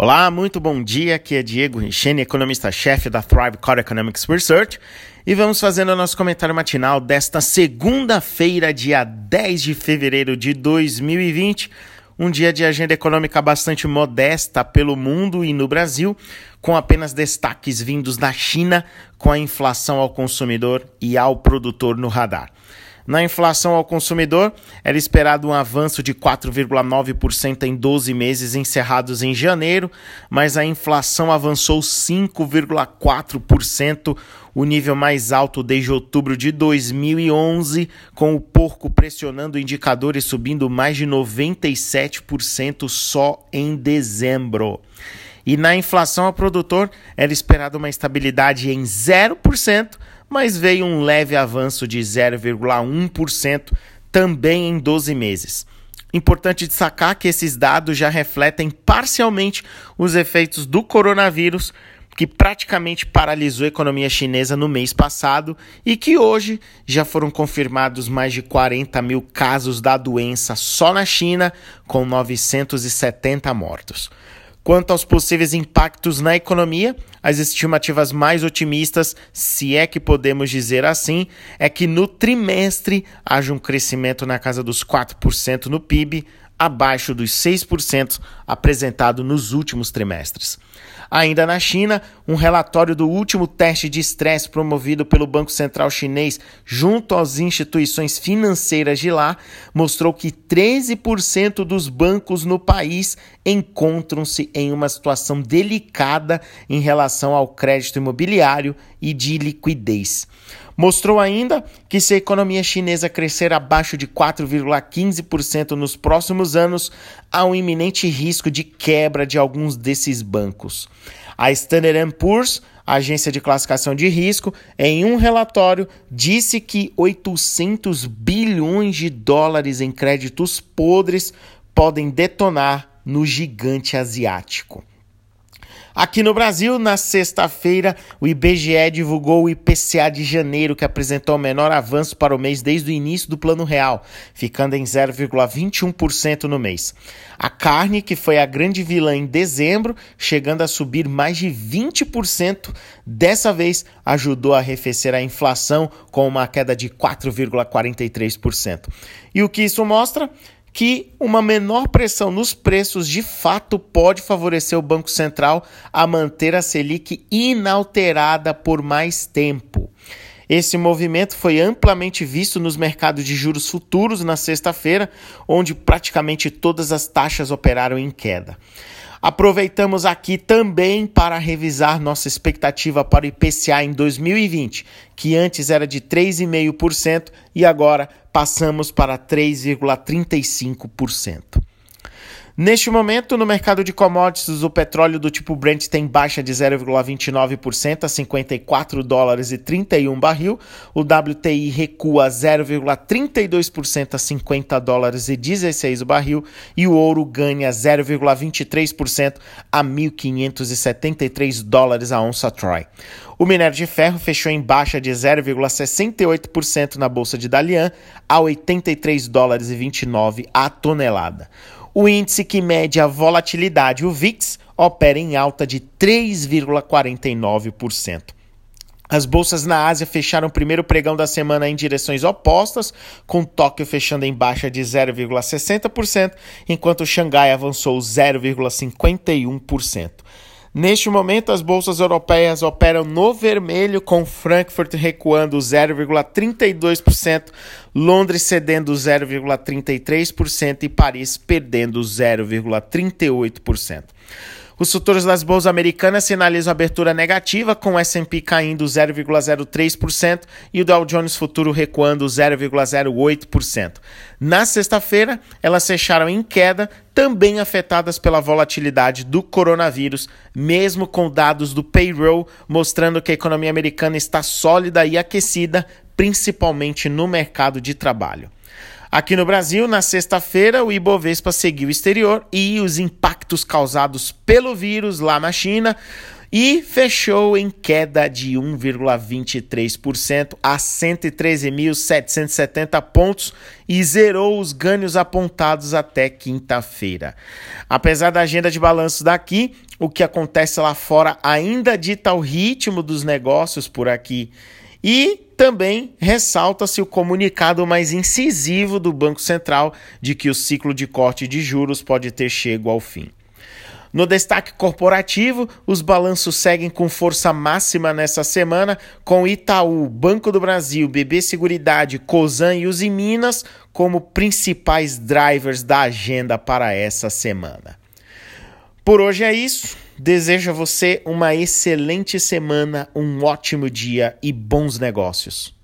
Olá, muito bom dia. Aqui é Diego Richene, economista-chefe da Thrive Core Economics Research, e vamos fazendo o nosso comentário matinal desta segunda-feira, dia 10 de fevereiro de 2020. Um dia de agenda econômica bastante modesta pelo mundo e no Brasil, com apenas destaques vindos da China, com a inflação ao consumidor e ao produtor no radar. Na inflação ao consumidor, era esperado um avanço de 4,9% em 12 meses encerrados em janeiro, mas a inflação avançou 5,4%, o nível mais alto desde outubro de 2011, com o porco pressionando indicadores subindo mais de 97% só em dezembro. E na inflação ao produtor, era esperada uma estabilidade em 0%, mas veio um leve avanço de 0,1% também em 12 meses. Importante destacar que esses dados já refletem parcialmente os efeitos do coronavírus, que praticamente paralisou a economia chinesa no mês passado e que hoje já foram confirmados mais de 40 mil casos da doença só na China, com 970 mortos. Quanto aos possíveis impactos na economia, as estimativas mais otimistas, se é que podemos dizer assim, é que no trimestre haja um crescimento na casa dos 4% no PIB, abaixo dos 6% apresentado nos últimos trimestres. Ainda na China, um relatório do último teste de estresse promovido pelo Banco Central Chinês junto às instituições financeiras de lá mostrou que 13% dos bancos no país encontram-se em uma situação delicada em relação ao crédito imobiliário e de liquidez. Mostrou ainda que se a economia chinesa crescer abaixo de 4,15% nos próximos anos, há um iminente risco de quebra de alguns desses bancos. A Standard Poor's, a agência de classificação de risco, em um relatório disse que 800 bilhões de dólares em créditos podres podem detonar no gigante asiático. Aqui no Brasil, na sexta-feira, o IBGE divulgou o IPCA de janeiro, que apresentou o menor avanço para o mês desde o início do Plano Real, ficando em 0,21% no mês. A carne, que foi a grande vilã em dezembro, chegando a subir mais de 20%, dessa vez ajudou a arrefecer a inflação com uma queda de 4,43%. E o que isso mostra? Que uma menor pressão nos preços de fato pode favorecer o Banco Central a manter a Selic inalterada por mais tempo. Esse movimento foi amplamente visto nos mercados de juros futuros na sexta-feira, onde praticamente todas as taxas operaram em queda. Aproveitamos aqui também para revisar nossa expectativa para o IPCA em 2020, que antes era de 3,5% e agora passamos para 3,35%. Neste momento, no mercado de commodities, o petróleo do tipo Brent tem baixa de 0,29% a 54 dólares e 31 barril. O WTI recua 0,32% a 50 dólares e 16 o barril. E o ouro ganha 0,23% a 1.573 dólares a onça Troy. O minério de ferro fechou em baixa de 0,68% na bolsa de Dalian a 83 dólares e 29 a tonelada. O índice que mede a volatilidade, o VIX, opera em alta de 3,49%. As bolsas na Ásia fecharam o primeiro pregão da semana em direções opostas, com Tóquio fechando em baixa de 0,60%, enquanto Xangai avançou 0,51%. Neste momento, as bolsas europeias operam no vermelho, com Frankfurt recuando 0,32%, Londres cedendo 0,33% e Paris perdendo 0,38%. Os futuros das bolsas americanas sinalizam abertura negativa, com o S&P caindo 0,03% e o Dow Jones Futuro recuando 0,08%. Na sexta-feira, elas fecharam em queda, também afetadas pela volatilidade do coronavírus, mesmo com dados do payroll mostrando que a economia americana está sólida e aquecida, principalmente no mercado de trabalho. Aqui no Brasil, na sexta-feira, o Ibovespa seguiu o exterior e os impactos causados pelo vírus lá na China e fechou em queda de 1,23% a 113.770 pontos e zerou os ganhos apontados até quinta-feira. Apesar da agenda de balanços daqui, o que acontece lá fora ainda dita o ritmo dos negócios por aqui. E também ressalta-se o comunicado mais incisivo do Banco Central de que o ciclo de corte de juros pode ter chego ao fim. No destaque corporativo, os balanços seguem com força máxima nessa semana, com Itaú, Banco do Brasil, BB Seguridade, Cosan e os Minas como principais drivers da agenda para essa semana. Por hoje é isso. Desejo a você uma excelente semana, um ótimo dia e bons negócios.